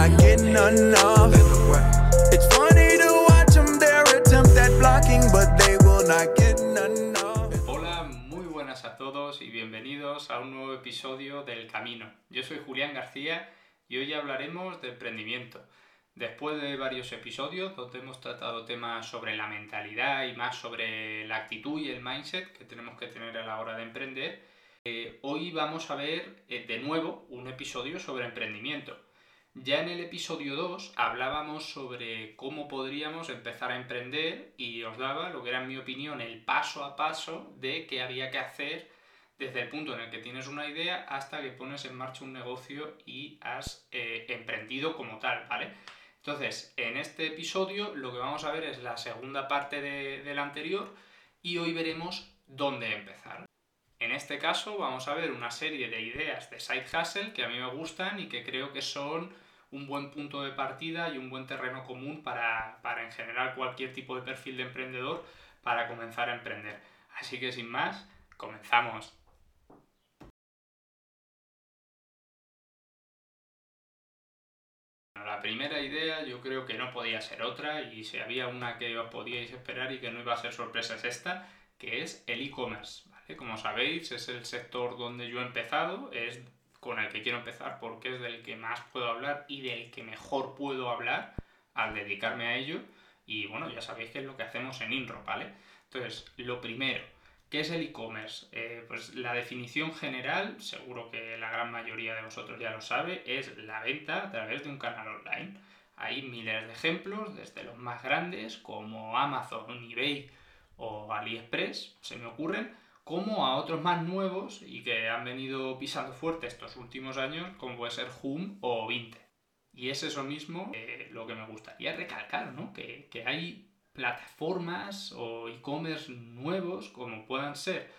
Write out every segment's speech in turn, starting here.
not getting enough. It's funny to watch them their attempt at blocking, but they will not get enough. Hola, muy buenas a todos y bienvenidos a un nuevo episodio del Camino. Yo soy Julián García y hoy hablaremos de emprendimiento. Después de varios episodios donde hemos tratado temas sobre la mentalidad y más sobre la actitud y el mindset que tenemos que tener a la hora de emprender, eh, hoy vamos a ver eh, de nuevo un episodio sobre emprendimiento. Ya en el episodio 2 hablábamos sobre cómo podríamos empezar a emprender y os daba lo que era en mi opinión el paso a paso de qué había que hacer desde el punto en el que tienes una idea hasta que pones en marcha un negocio y has eh, emprendido como tal, ¿vale? Entonces, en este episodio lo que vamos a ver es la segunda parte de, del anterior y hoy veremos dónde empezar. En este caso vamos a ver una serie de ideas de side hustle que a mí me gustan y que creo que son un buen punto de partida y un buen terreno común para, en general cualquier tipo de perfil de emprendedor para comenzar a emprender. Así que sin más, comenzamos. La primera idea yo creo que no podía ser otra y si había una que os podíais esperar y que no iba a ser sorpresa es esta, que es el e-commerce. Como sabéis, es el sector donde yo he empezado, es con el que quiero empezar porque es del que más puedo hablar y del que mejor puedo hablar al dedicarme a ello. Y bueno, ya sabéis que es lo que hacemos en INRO, ¿vale? Entonces, lo primero, ¿qué es el e-commerce? Eh, pues la definición general, seguro que la gran mayoría de vosotros ya lo sabe, es la venta a través de un canal online. Hay miles de ejemplos, desde los más grandes como Amazon, eBay o AliExpress, se me ocurren, como a otros más nuevos y que han venido pisando fuerte estos últimos años, como puede ser Hum o Vinted. Y es eso mismo eh, lo que me gustaría recalcar, ¿no? Que, hay plataformas o e-commerce nuevos, como puedan ser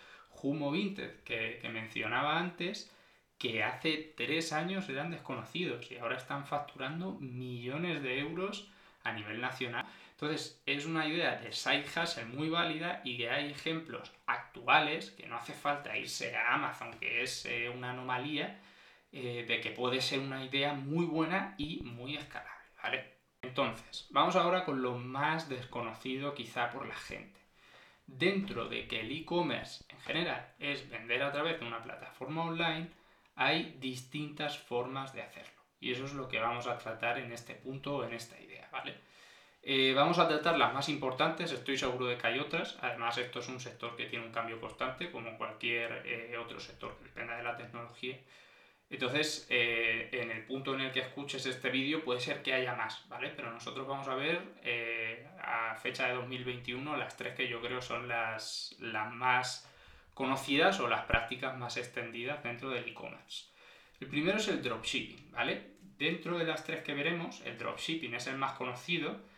Hum o Vinted, que, que mencionaba antes, que hace tres años eran desconocidos y ahora están facturando millones de euros a nivel nacional. Entonces, es una idea de side hustle muy válida y que hay ejemplos actuales, que no hace falta irse a Amazon, que es eh, una anomalía, eh, de que puede ser una idea muy buena y muy escalable, ¿vale? Entonces, vamos ahora con lo más desconocido quizá por la gente. Dentro de que el e-commerce en general es vender a través de una plataforma online, hay distintas formas de hacerlo. Y eso es lo que vamos a tratar en este punto, en esta idea, ¿vale? Eh, vamos a tratar las más importantes, estoy seguro de que hay otras. Además, esto es un sector que tiene un cambio constante, como cualquier eh, otro sector que dependa de la tecnología. Entonces, eh, en el punto en el que escuches este vídeo puede ser que haya más, ¿vale? Pero nosotros vamos a ver a fecha de 2021 las tres que yo creo son las, las más conocidas o las prácticas más extendidas dentro del e-commerce. El primero es el dropshipping, ¿vale? Dentro de las tres que veremos, el dropshipping es el más conocido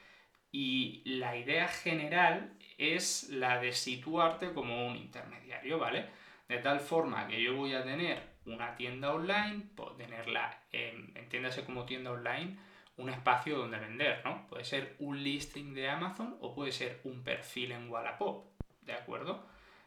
y la idea general es la de situarte como un intermediario, ¿vale? De tal forma que yo voy a tener una tienda online, puedo tenerla, entiéndase como tienda online, un espacio donde vender, ¿no? Puede ser un listing de Amazon o puede ser un perfil en Wallapop, ¿de acuerdo?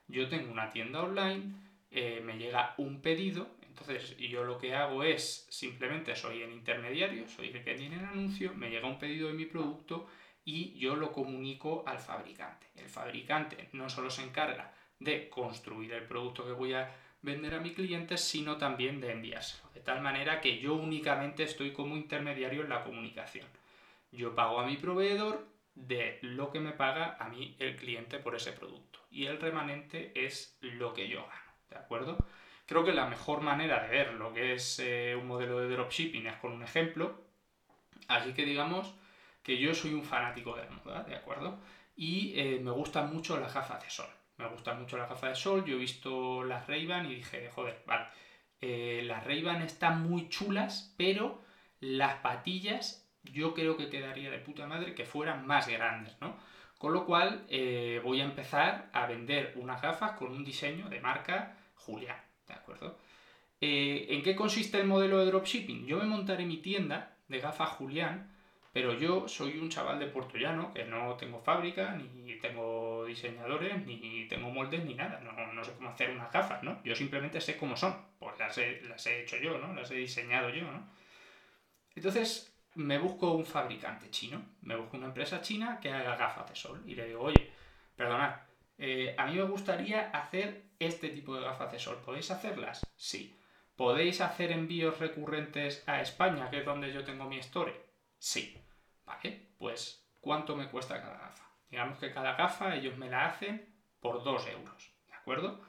Yo tengo una tienda online, eh, me llega un pedido, entonces yo lo que hago es simplemente soy el intermediario, soy el que tiene el anuncio, me llega un pedido de mi producto y yo lo comunico al fabricante. El fabricante no solo se encarga de construir el producto que voy a vender a mi cliente, sino también de enviárselo. De tal manera que yo únicamente estoy como intermediario en la comunicación. Yo pago a mi proveedor de lo que me paga a mí el cliente por ese producto. Y el remanente es lo que yo gano. ¿De acuerdo? Creo que la mejor manera de ver lo que es eh, un modelo de dropshipping es con un ejemplo. Así que digamos que yo soy un fanático de la moda, ¿de acuerdo? Y eh, me gustan mucho las gafas de sol. Me gustan mucho las gafas de sol. Yo he visto las ray y dije, joder, vale, eh, las ray están muy chulas, pero las patillas yo creo que quedaría de puta madre que fueran más grandes, ¿no? Con lo cual eh, voy a empezar a vender unas gafas con un diseño de marca Julián, ¿de acuerdo? ¿En qué consiste el modelo de dropshipping? Yo me montaré mi tienda de gafas Julián pero yo soy un chaval de Puerto Llano, que no tengo fábrica, ni tengo diseñadores, ni tengo moldes, ni nada. No, sé cómo hacer unas gafas, ¿no? Yo simplemente sé cómo son. Pues las he, las he hecho yo, ¿no? Las he diseñado yo, ¿no? Entonces, me busco un fabricante chino, me busco una empresa china que haga gafas de sol y le digo, oye, perdonad, eh, a mí me gustaría hacer este tipo de gafas de sol, ¿podéis hacerlas? Sí. ¿Podéis hacer envíos recurrentes a España, que es donde yo tengo mi store? Sí. ¿Vale? Pues, ¿cuánto me cuesta cada gafa? Digamos que cada gafa ellos me la hacen por 2 euros, ¿de acuerdo?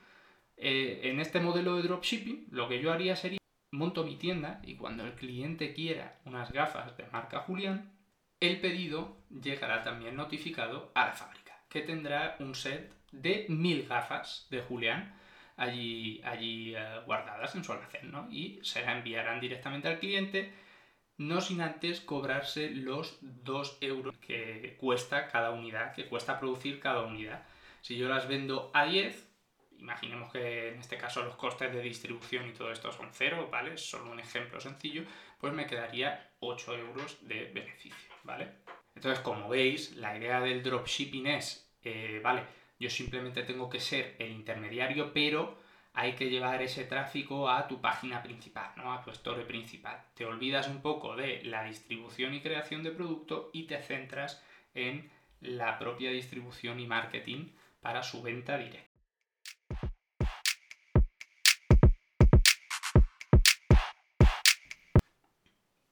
Eh, en este modelo de dropshipping, lo que yo haría sería monto mi tienda y cuando el cliente quiera unas gafas de marca Julián, el pedido llegará también notificado a la fábrica, que tendrá un set de mil gafas de Julián allí, allí eh, guardadas en su almacén, ¿no? Y se la enviarán directamente al cliente, no sin antes cobrarse los 2 euros que cuesta cada unidad, que cuesta producir cada unidad. Si yo las vendo a 10, imaginemos que en este caso los costes de distribución y todo esto son cero, ¿vale? Es solo un ejemplo sencillo, pues me quedaría 8 euros de beneficio, ¿vale? Entonces, como veis, la idea del dropshipping es, eh, vale, yo simplemente tengo que ser el intermediario, pero hay que llevar ese tráfico a tu página principal, ¿no? A tu store principal. Te olvidas un poco de la distribución y creación de producto y te centras en la propia distribución y marketing para su venta directa.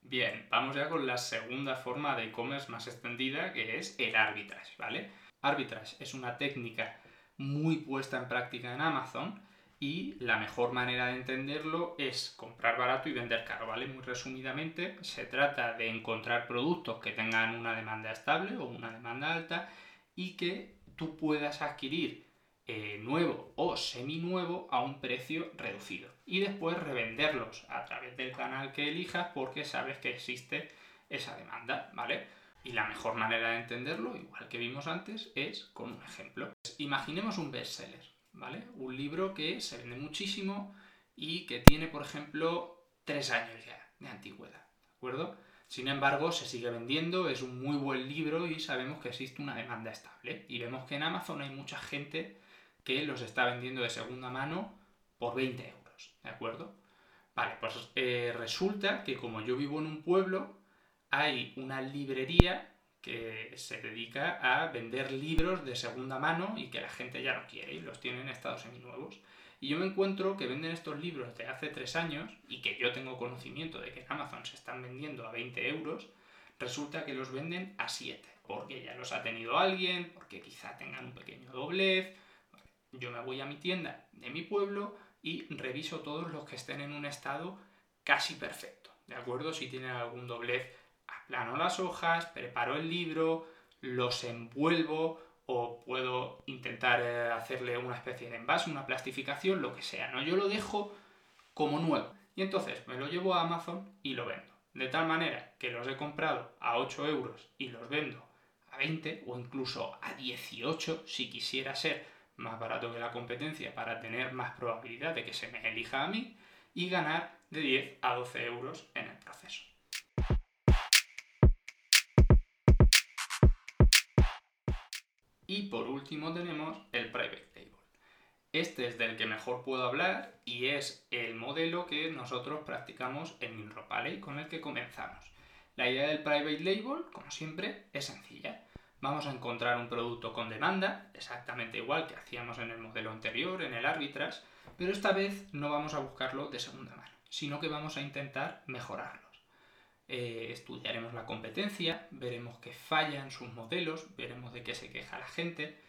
Bien, vamos ya con la segunda forma de e-commerce más extendida, que es el arbitrage, ¿vale? Arbitrage es una técnica muy puesta en práctica en Amazon y la mejor manera de entenderlo es comprar barato y vender caro, ¿vale? Muy resumidamente, se trata de encontrar productos que tengan una demanda estable o una demanda alta y que tú puedas adquirir eh, nuevo o semi-nuevo a un precio reducido y después revenderlos a través del canal que elijas porque sabes que existe esa demanda, ¿vale? Y la mejor manera de entenderlo, igual que vimos antes, es con un ejemplo. Imaginemos un bestseller, ¿vale? Un libro que se vende muchísimo y que tiene, por ejemplo, tres años ya de antigüedad, ¿de acuerdo? Sin embargo, se sigue vendiendo, es un muy buen libro y sabemos que existe una demanda estable. Y vemos que en Amazon hay mucha gente que los está vendiendo de segunda mano por 20 euros, ¿de acuerdo? Vale, pues eh, resulta que como yo vivo en un pueblo, hay una librería que se dedica a vender libros de segunda mano y que la gente ya no quiere y los tiene en estados seminuevos. Y yo me encuentro que venden estos libros de hace tres años y que yo tengo conocimiento de que en Amazon se están vendiendo a 20 euros, resulta que los venden a 7, porque ya los ha tenido alguien, porque quizá tengan un pequeño doblez, yo me voy a mi tienda de mi pueblo y reviso todos los que estén en un estado casi perfecto, ¿de acuerdo? Si tienen algún doblez, aplano las hojas, preparo el libro, los envuelvo o puedo intentar eh, hacerle una especie de envase, una plastificación, lo que sea, ¿no? Yo lo dejo como nuevo y entonces me lo llevo a Amazon y lo vendo. De tal manera que los he comprado a 8 euros y los vendo a 20 o incluso a 18 si quisiera ser más barato que la competencia para tener más probabilidad de que se me elija a mí y ganar de 10 a 12 euros en el proceso. Y por último tenemos el Private Label. Este es del que mejor puedo hablar y es el modelo que nosotros practicamos en Inropale con el que comenzamos. La idea del Private Label, como siempre, es sencilla vamos a encontrar un producto con demanda, exactamente igual que hacíamos en el modelo anterior, en el arbitrage, pero esta vez no vamos a buscarlo de segunda mano, sino que vamos a intentar mejorarlos. Eh, estudiaremos la competencia, veremos qué fallan sus modelos, veremos de qué se queja la gente.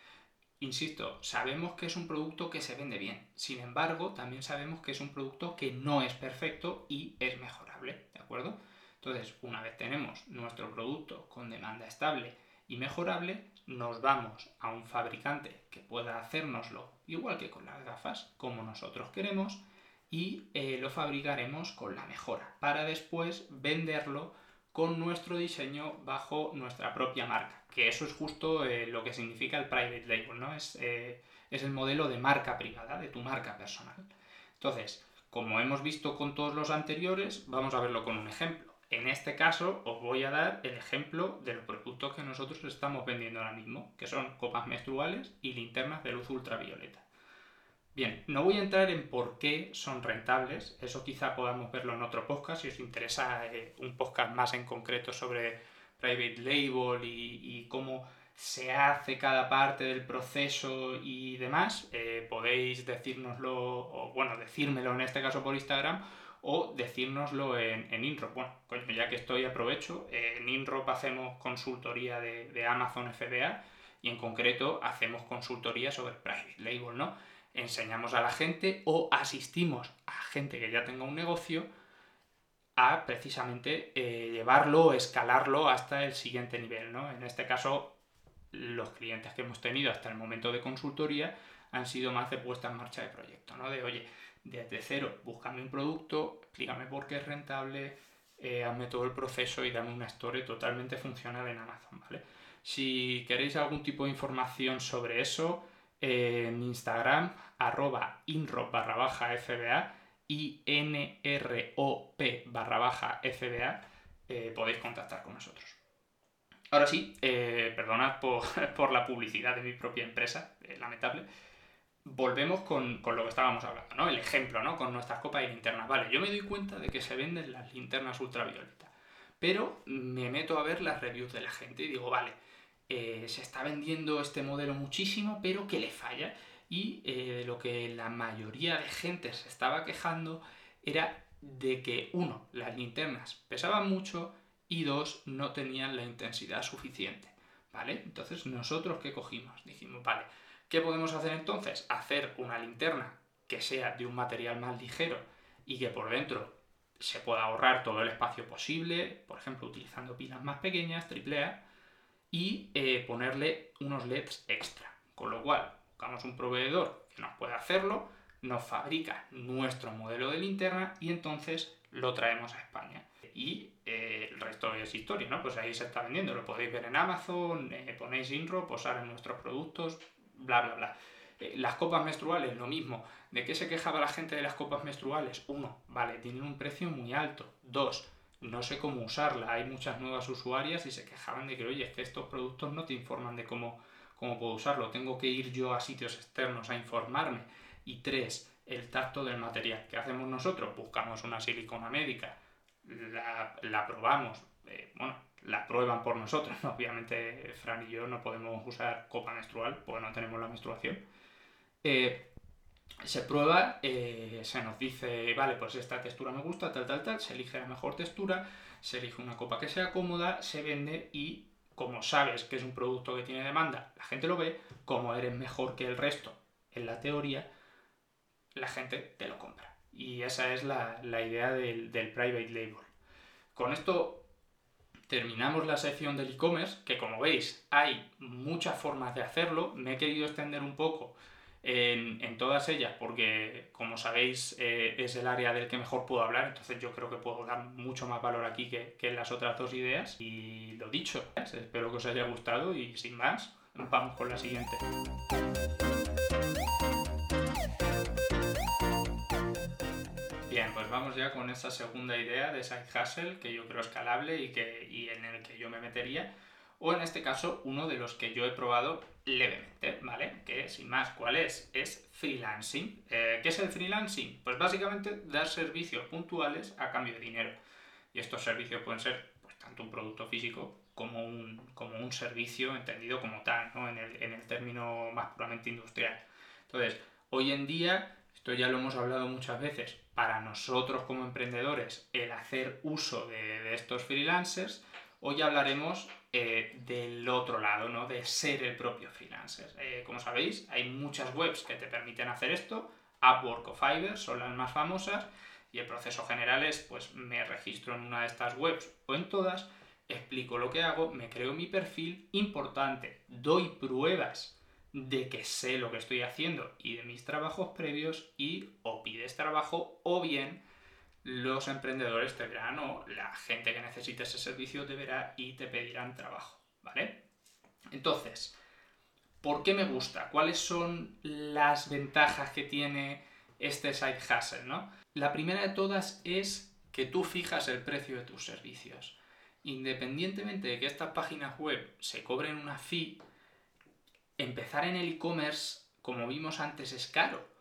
Insisto, sabemos que es un producto que se vende bien, sin embargo, también sabemos que es un producto que no es perfecto y es mejorable, ¿de acuerdo? Entonces, una vez tenemos nuestro producto con demanda estable, y mejorable, nos vamos a un fabricante que pueda hacérnoslo igual que con las gafas, como nosotros queremos, y eh, lo fabricaremos con la mejora, para después venderlo con nuestro diseño bajo nuestra propia marca, que eso es justo eh, lo que significa el private label, ¿no? Es, eh, es el modelo de marca privada, de tu marca personal. Entonces, como hemos visto con todos los anteriores, vamos a verlo con un ejemplo. En este caso os voy a dar el ejemplo de los productos que nosotros estamos vendiendo ahora mismo, que son copas menstruales y linternas de luz ultravioleta. Bien, no voy a entrar en por qué son rentables, eso quizá podamos verlo en otro podcast, si os interesa eh, un podcast más en concreto sobre private label y, cómo se hace cada parte del proceso y demás, eh, podéis decírnoslo, o bueno, decírmelo en este caso por Instagram, o decírnoslo en, en InRock. Bueno, ya que estoy aprovecho, en InRock hacemos consultoría de, de Amazon FBA y en concreto hacemos consultoría sobre private label, ¿no? Enseñamos a la gente o asistimos a gente que ya tenga un negocio a precisamente eh, llevarlo o escalarlo hasta el siguiente nivel. ¿no? En este caso, los clientes que hemos tenido hasta el momento de consultoría han sido más de puesta en marcha de proyecto, ¿no? De oye, desde cero, búscame un producto, explícame por qué es rentable, eh, hazme todo el proceso y dame una story totalmente funcional en Amazon, ¿vale? Si queréis algún tipo de información sobre eso, en Instagram, arroba inrop barra baja FBA y NROP barra baja FBA, eh, podéis contactar con nosotros. Ahora sí, eh, perdonad por, la publicidad de mi propia empresa, lamentable. Volvemos con, lo que estábamos hablando, ¿no? El ejemplo, ¿no? Con nuestras copas y linternas. Vale, yo me doy cuenta de que se venden las linternas ultravioletas, pero me meto a ver las reviews de la gente y digo, vale, eh, se está vendiendo este modelo muchísimo, pero que le falla. Y eh, lo que la mayoría de gente se estaba quejando era de que, uno, las linternas pesaban mucho y dos, no tenían la intensidad suficiente. ¿Vale? Entonces, ¿nosotros qué cogimos? Dijimos, vale, ¿qué podemos hacer entonces? Hacer una linterna que sea de un material más ligero y que por dentro se pueda ahorrar todo el espacio posible, por ejemplo, utilizando pilas más pequeñas, AAA, y eh, ponerle unos LEDs extra. Con lo cual, buscamos un proveedor que nos pueda hacerlo, nos fabrica nuestro modelo de linterna y entonces lo traemos a España. Y eh, el resto es historia, ¿no? Pues ahí se está vendiendo, lo podéis ver en Amazon, eh, ponéis Inro, posar en nuestros productos, bla, bla, bla. las copas menstruales, lo mismo. ¿De qué se quejaba la gente de las copas menstruales? Uno, vale, tienen un precio muy alto. Dos, no sé cómo usarla. Hay muchas nuevas usuarias y se quejaban de que, oye, es que estos productos no te informan de cómo, cómo puedo usarlo. Tengo que ir yo a sitios externos a informarme. Y tres, el tacto del material. ¿Qué hacemos nosotros? Buscamos una silicona médica, la, probamos, eh, bueno, la prueban por nosotros. Obviamente, Fran y yo no podemos usar copa menstrual porque no tenemos la menstruación. Eh, se prueba, eh, se nos dice, vale, pues esta textura me gusta, tal, tal, tal, se elige la mejor textura, se elige una copa que sea cómoda, se vende y como sabes que es un producto que tiene demanda, la gente lo ve, como eres mejor que el resto en la teoría, la gente te lo compra. Y esa es la, idea del, del private label. Con esto terminamos la sección del e-commerce, que como veis hay muchas formas de hacerlo, me he querido extender un poco en, todas ellas, porque como sabéis eh, es el área del que mejor puedo hablar, entonces yo creo que puedo dar mucho más valor aquí que, en las otras dos ideas. Y lo dicho, espero que os haya gustado y sin más, vamos con la siguiente. Bien, pues vamos ya con esta segunda idea de Side Hustle que yo creo escalable y, que, y en el que yo me metería o en este caso uno de los que yo he probado levemente, ¿vale? Que sin más, ¿cuál es? Es freelancing. Eh, ¿Qué es el freelancing? Pues básicamente dar servicios puntuales a cambio de dinero. Y estos servicios pueden ser pues, tanto un producto físico como un, como un servicio entendido como tal, ¿no? en, el, en el término más puramente industrial. Entonces, hoy en día, esto ya lo hemos hablado muchas veces, para nosotros como emprendedores, el hacer uso de, de estos freelancers, hoy hablaremos eh, del otro lado, ¿no? De ser el propio freelancer. Eh, como sabéis, hay muchas webs que te permiten hacer esto. Upwork o Fiverr son las más famosas. Y el proceso general es, pues me registro en una de estas webs o en todas, explico lo que hago, me creo mi perfil, importante, doy pruebas de que sé lo que estoy haciendo y de mis trabajos previos y o pides trabajo o bien los emprendedores te verán o la gente que necesite ese servicio te verá y te pedirán trabajo, ¿vale? Entonces, ¿por qué me gusta? ¿Cuáles son las ventajas que tiene este side hustle, no? La primera de todas es que tú fijas el precio de tus servicios. Independientemente de que estas páginas web se cobren una fee, empezar en el e-commerce, como vimos antes, es caro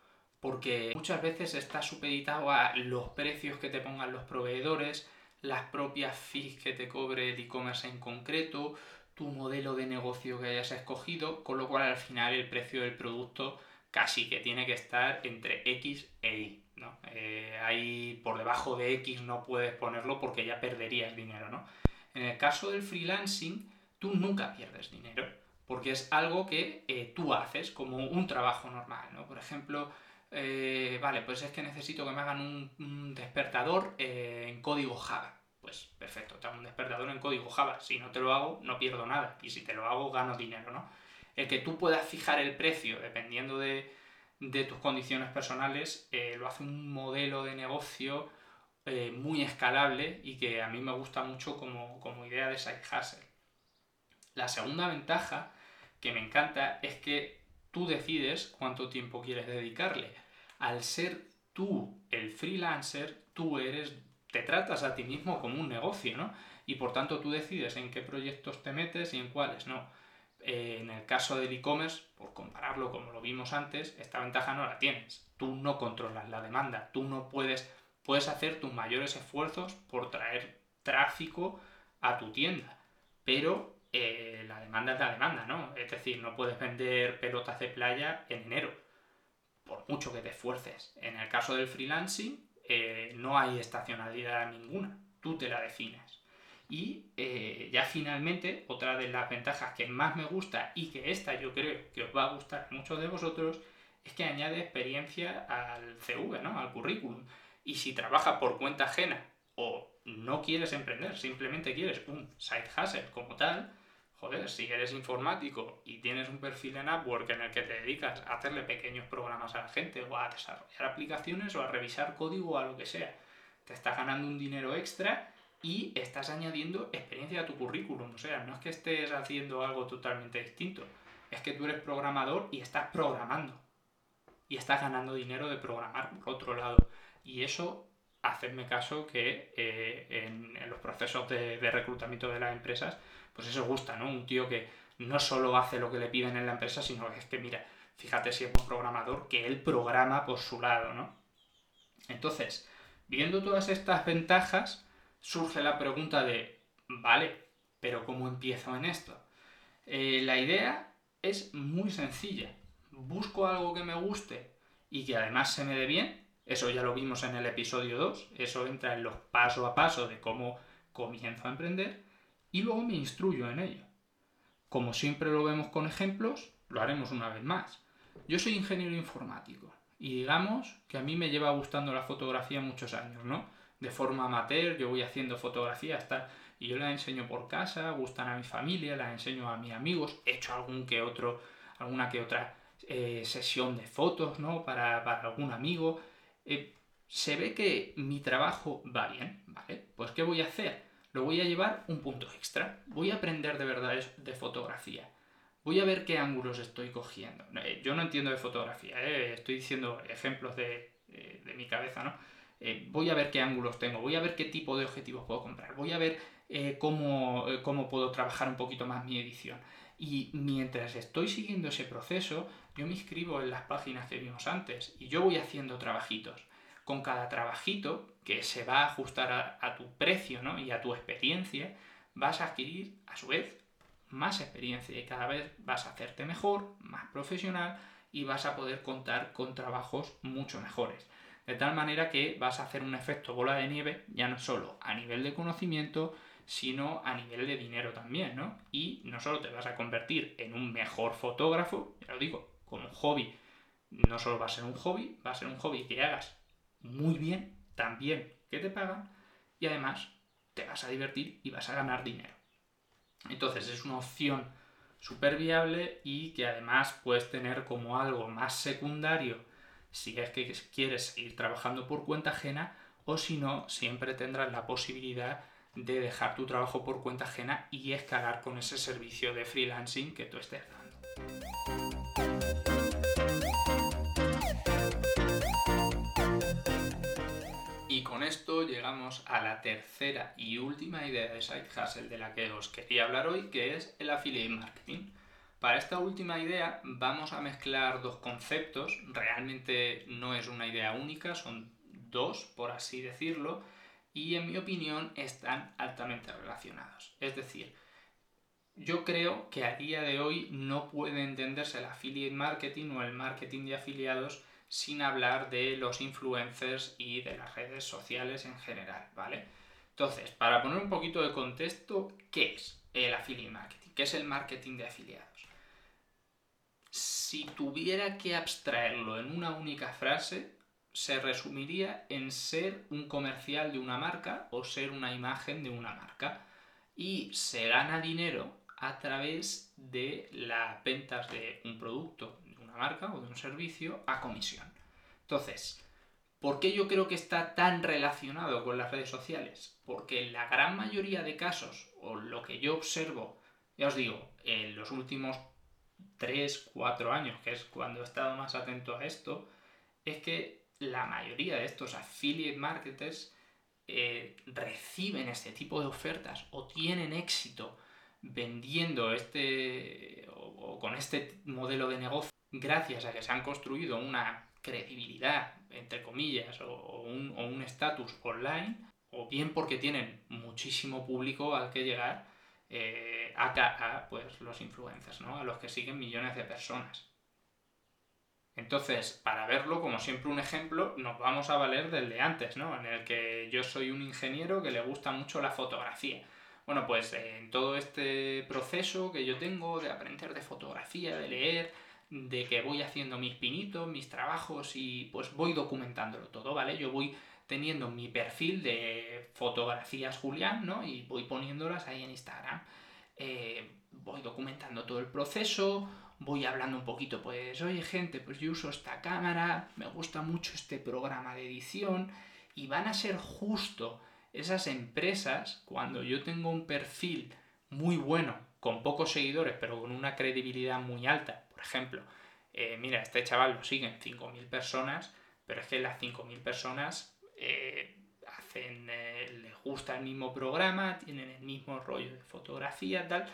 porque muchas veces está supeditado a los precios que te pongan los proveedores, las propias fees que te cobre el e-commerce en concreto, tu modelo de negocio que hayas escogido, con lo cual al final el precio del producto casi que tiene que estar entre X e Y. ¿no? Eh, ahí por debajo de X no puedes ponerlo porque ya perderías dinero. ¿no? En el caso del freelancing, tú nunca pierdes dinero, porque es algo que eh, tú haces como un trabajo normal. ¿no? Por ejemplo, eh, vale, pues es que necesito que me hagan un, despertador en código Java. Pues perfecto, te hago un despertador en código Java. Si no te lo hago, no pierdo nada. Y si te lo hago, gano dinero, ¿no? El que tú puedas fijar el precio dependiendo de, tus condiciones personales, eh, lo hace un modelo de negocio eh, muy escalable y que a mí me gusta mucho como, como idea de side hustle. La segunda ventaja que me encanta es que tú decides cuánto tiempo quieres dedicarle. Al ser tú el freelancer, tú eres, te tratas a ti mismo como un negocio, ¿no? Y por tanto tú decides en qué proyectos te metes y en cuáles no. Eh, en el caso del e-commerce, por compararlo como lo vimos antes, esta ventaja no la tienes. Tú no controlas la demanda, tú no puedes, puedes hacer tus mayores esfuerzos por traer tráfico a tu tienda, pero eh, la demanda es la demanda, ¿no? Es decir, no puedes vender pelotas de playa en enero, por mucho que te esfuerces. En el caso del freelancing, eh, no hay estacionalidad ninguna, tú te la defines. Y eh, ya finalmente, otra de las ventajas que más me gusta y que esta yo creo que os va a gustar a muchos de vosotros, es que añade experiencia al CV, ¿no? Al currículum. Y si trabajas por cuenta ajena o no quieres emprender, simplemente quieres un side hustle como tal, joder, si eres informático y tienes un perfil en Upwork en el que te dedicas a hacerle pequeños programas a la gente o a desarrollar aplicaciones o a revisar código o a lo que sea, te estás ganando un dinero extra y estás añadiendo experiencia a tu currículum. O sea, no es que estés haciendo algo totalmente distinto, es que tú eres programador y estás programando. Y estás ganando dinero de programar por otro lado. Y eso, hacedme caso que eh, procesos de, reclutamiento de las empresas, pues eso gusta, ¿no? Un tío que no solo hace lo que le piden en la empresa, sino que es que, mira, fíjate si es un programador, que él programa por su lado, ¿no? Entonces, viendo todas estas ventajas, surge la pregunta de, vale, pero ¿cómo empiezo en esto? Eh, la idea es muy sencilla. Busco algo que me guste y que además se me dé bien. Eso ya lo vimos en el episodio 2. Eso entra en los paso a paso de cómo comienzo a emprender. Y luego me instruyo en ello. Como siempre lo vemos con ejemplos, lo haremos una vez más. Yo soy ingeniero informático y digamos que a mí me lleva gustando la fotografía muchos años, ¿no? de forma amateur, yo voy haciendo fotografías, tal, y yo las enseño por casa, gustan a mi familia, las enseño a mis amigos, he hecho algún que otro, alguna que otra eh, sesión de fotos, ¿no? Para, algún amigo. Eh, se ve que mi trabajo va bien, ¿vale? Pues ¿qué voy a hacer? Lo voy a llevar un punto extra. Voy a aprender de verdad de fotografía. Voy a ver qué ángulos estoy cogiendo. Eh, yo no entiendo de fotografía, estoy diciendo ejemplos de, de mi cabeza, ¿no? Eh, voy a ver qué ángulos tengo, voy a ver qué tipo de objetivos puedo comprar, voy a ver eh, eh, cómo, puedo trabajar un poquito más mi edición. Y mientras estoy siguiendo ese proceso, yo me inscribo en las páginas que vimos antes y yo voy haciendo trabajitos. Con cada trabajito que se va a ajustar a, tu precio y a tu experiencia, vas a adquirir a su vez más experiencia y cada vez vas a hacerte mejor, más profesional y vas a poder contar con trabajos mucho mejores. De tal manera que vas a hacer un efecto bola de nieve, ya no solo a nivel de conocimiento, sino a nivel de dinero también, ¿no? Y no solo te vas a convertir en un mejor fotógrafo, ya lo digo, como hobby, no solo va a ser un hobby, va a ser un hobby que hagas muy bien, también que te pagan, y además te vas a divertir y vas a ganar dinero. Entonces es una opción súper viable y que además puedes tener como algo más secundario si es que quieres seguir trabajando por cuenta ajena o si no, siempre tendrás la posibilidad de dejar tu trabajo por cuenta ajena y escalar con ese servicio de freelancing que tú estés dando. Llegamos a la tercera y última idea de Side Hustle de la que os quería hablar hoy, que es el affiliate marketing. Para esta última idea vamos a mezclar dos conceptos, realmente no es una idea única, son dos, por así decirlo, y en mi opinión están altamente relacionados. Es decir, yo creo que a día de hoy no puede entenderse el affiliate marketing o el marketing de afiliados sin hablar de los influencers y de las redes sociales en general, ¿vale? Entonces, para poner un poquito de contexto, ¿qué es el affiliate marketing? ¿Qué es el marketing de afiliados? Si tuviera que abstraerlo en una única frase, se resumiría en ser un comercial de una marca o ser una imagen de una marca. Y se gana dinero a través de las ventas de un producto, marca o de un servicio a comisión. Entonces, ¿por qué yo creo que está tan relacionado con las redes sociales? Porque en la gran mayoría de casos, o lo que yo observo, ya os digo, en los últimos 3, 4 años, que es cuando he estado más atento a esto, es que la mayoría de estos affiliate marketers eh, reciben este tipo de ofertas o tienen éxito vendiendo este o, con este modelo de negocio gracias a que se han construido una credibilidad, entre comillas, o, un estatus online, o bien porque tienen muchísimo público al que llegar eh, a, pues, los influencers, ¿no? a los que siguen millones de personas. Entonces, para verlo, como siempre un ejemplo, nos vamos a valer del de antes, ¿no? En el que yo soy un ingeniero que le gusta mucho la fotografía. Bueno, pues en todo este proceso que yo tengo de aprender de fotografía, de leer, de que voy haciendo mis pinitos, mis trabajos y pues voy documentándolo todo, ¿vale? Yo voy teniendo mi perfil de fotografías Julián, ¿no? Y voy poniéndolas ahí en Instagram. Eh, voy documentando todo el proceso, voy hablando un poquito, pues, oye gente, pues yo uso esta cámara, me gusta mucho este programa de edición y van a ser justo esas empresas, cuando yo tengo un perfil muy bueno, con pocos seguidores, pero con una credibilidad muy alta, por ejemplo, eh, mira, este chaval lo siguen 5.000 personas, pero es que las 5.000 personas eh, hacen, eh, les gusta el mismo programa, tienen el mismo rollo de fotografía, tal,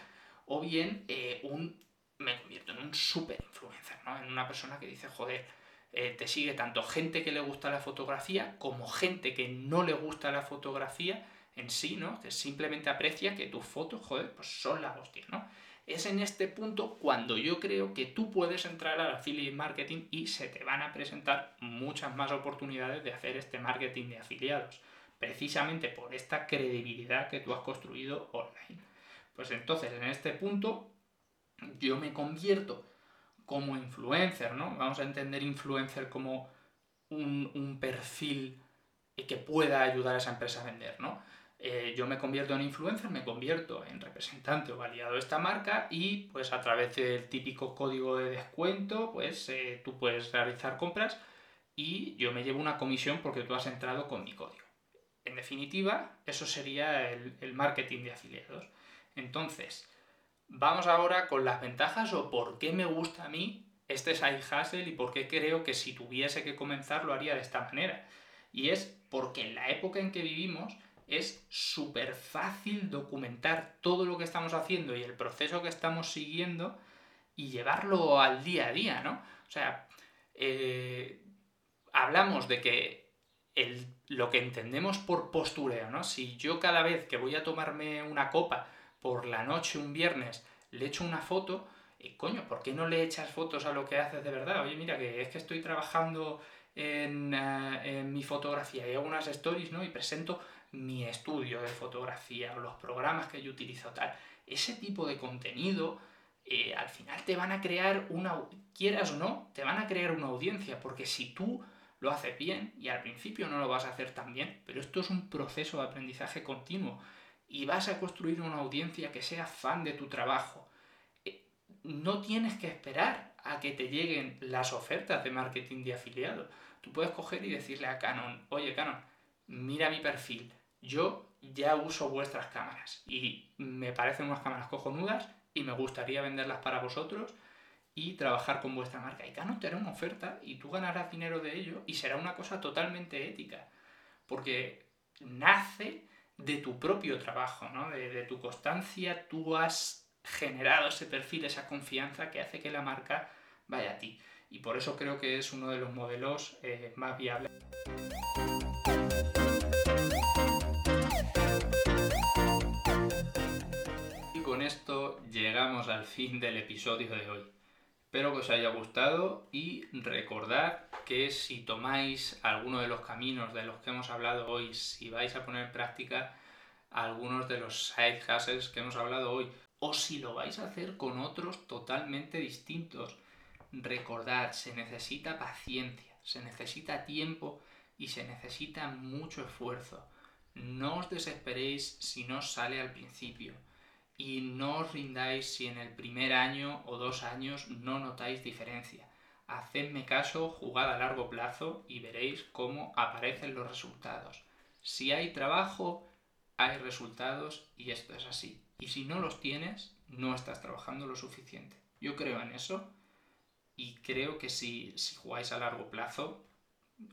o bien un, me convierto en un super influencer, ¿no? En una persona que dice, joder, te sigue tanto gente que le gusta la fotografía como gente que no le gusta la fotografía en sí, ¿no? Que simplemente aprecia que tus fotos, joder, pues son la hostia, ¿no? Es en este punto cuando yo creo que tú puedes entrar al affiliate marketing y se te van a presentar muchas más oportunidades de hacer este marketing de afiliados, precisamente por esta credibilidad que tú has construido online. Pues entonces, en este punto, yo me convierto como influencer, ¿no? Vamos a entender influencer como un, perfil que pueda ayudar a esa empresa a vender, ¿no? Eh, yo me convierto en influencer, me convierto en representante o aliado de esta marca y pues a través del típico código de descuento, pues eh, tú puedes realizar compras y yo me llevo una comisión porque tú has entrado con mi código. En definitiva, eso sería el, el marketing de afiliados. Entonces, Vamos ahora con las ventajas o por qué me gusta a mí este side hustle y por qué creo que si tuviese que comenzar lo haría de esta manera. Y es porque en la época en que vivimos es súper fácil documentar todo lo que estamos haciendo y el proceso que estamos siguiendo y llevarlo al día a día, ¿no? O sea, eh, hablamos de que lo que entendemos por postureo, ¿no? Si yo cada vez que voy a tomarme una copa por la noche un viernes le echo una foto, y coño, ¿por qué no le echas fotos a lo que haces de verdad? Oye, mira, que es que estoy trabajando en, eh, mi fotografía y hago unas stories, ¿no? Y presento mi estudio de fotografía los programas que yo utilizo, tal. Ese tipo de contenido eh, al final te van a crear una, quieras o no, te van a crear una audiencia, porque si tú lo haces bien y al principio no lo vas a hacer tan bien, pero esto es un proceso de aprendizaje continuo y vas a construir una audiencia que sea fan de tu trabajo. Eh, no tienes que esperar a que te lleguen las ofertas de marketing de afiliado. Tú puedes coger y decirle a Canon, oye Canon, mira mi perfil, yo ya uso vuestras cámaras y me parecen unas cámaras cojonudas y me gustaría venderlas para vosotros y trabajar con vuestra marca. Y Canon te hará una oferta y tú ganarás dinero de ello y será una cosa totalmente ética. Porque nace de tu propio trabajo, ¿no? de, tu constancia, tú has generado ese perfil, esa confianza que hace que la marca vaya a ti. Y por eso creo que es uno de los modelos eh, más viables. Al fin del episodio de hoy. Espero que os haya gustado y recordad que si tomáis alguno de los caminos de los que hemos hablado hoy, si vais a poner en práctica algunos de los side hustles que hemos hablado hoy, o si lo vais a hacer con otros totalmente distintos, recordad, se necesita paciencia, se necesita tiempo y se necesita mucho esfuerzo. No os desesperéis si no sale al principio y no os rindáis si en el primer año o dos años no notáis diferencia. Hacedme caso, jugad a largo plazo y veréis cómo aparecen los resultados. Si hay trabajo, hay resultados y esto es así. Y si no los tienes, no estás trabajando lo suficiente. Yo creo en eso y creo que si, si jugáis a largo plazo,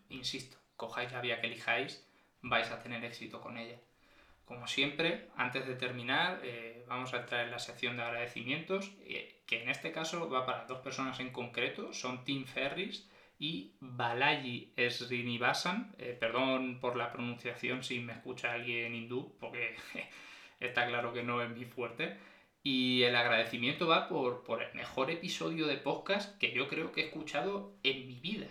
insisto, cojáis la vía que elijáis, vais a tener éxito con ella. Como siempre, antes de terminar, eh, vamos a entrar en la sección de agradecimientos, eh, que en este caso va para dos personas en concreto, son Tim Ferris y Balaji Srinivasan. Eh, perdón por la pronunciación si me escucha alguien hindú, porque está claro que no es mi fuerte. Y el agradecimiento va por, por, el mejor episodio de podcast que yo creo que he escuchado en mi vida.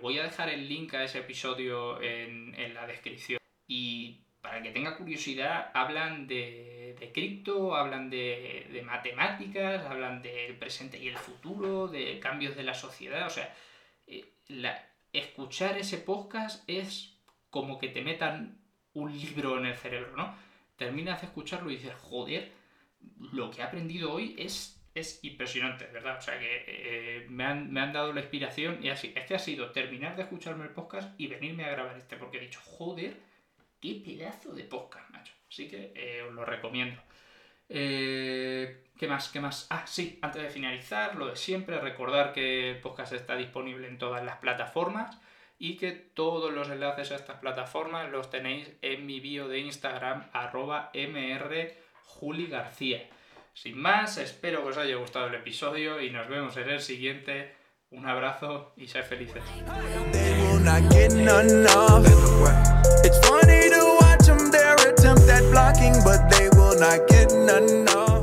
voy a dejar el link a ese episodio en, en la descripción. Y para que tenga curiosidad, hablan de, cripto, hablan de, matemáticas, hablan del presente y el futuro, de cambios de la sociedad. O sea, eh, escuchar ese podcast es como que te metan un libro en el cerebro, ¿no? Terminas de escucharlo y dices, joder, lo que he aprendido hoy es, es impresionante, ¿verdad? O sea que eh, me, han, me, han, dado la inspiración y así. Este ha sido terminar de escucharme el podcast y venirme a grabar este, porque he dicho, joder, qué pedazo de podcast, macho. Así que eh, os lo recomiendo. Eh, ¿Qué más? ¿Qué más? Ah, sí, antes de finalizar, lo de siempre, recordar que el podcast está disponible en todas las plataformas y que todos los enlaces a estas plataformas los tenéis en mi bio de Instagram, arroba mrjuligarcía. Sin más, espero que os haya gustado el episodio y nos vemos en el siguiente. Un abrazo y sed felices. Blocking, but they will not get none. No.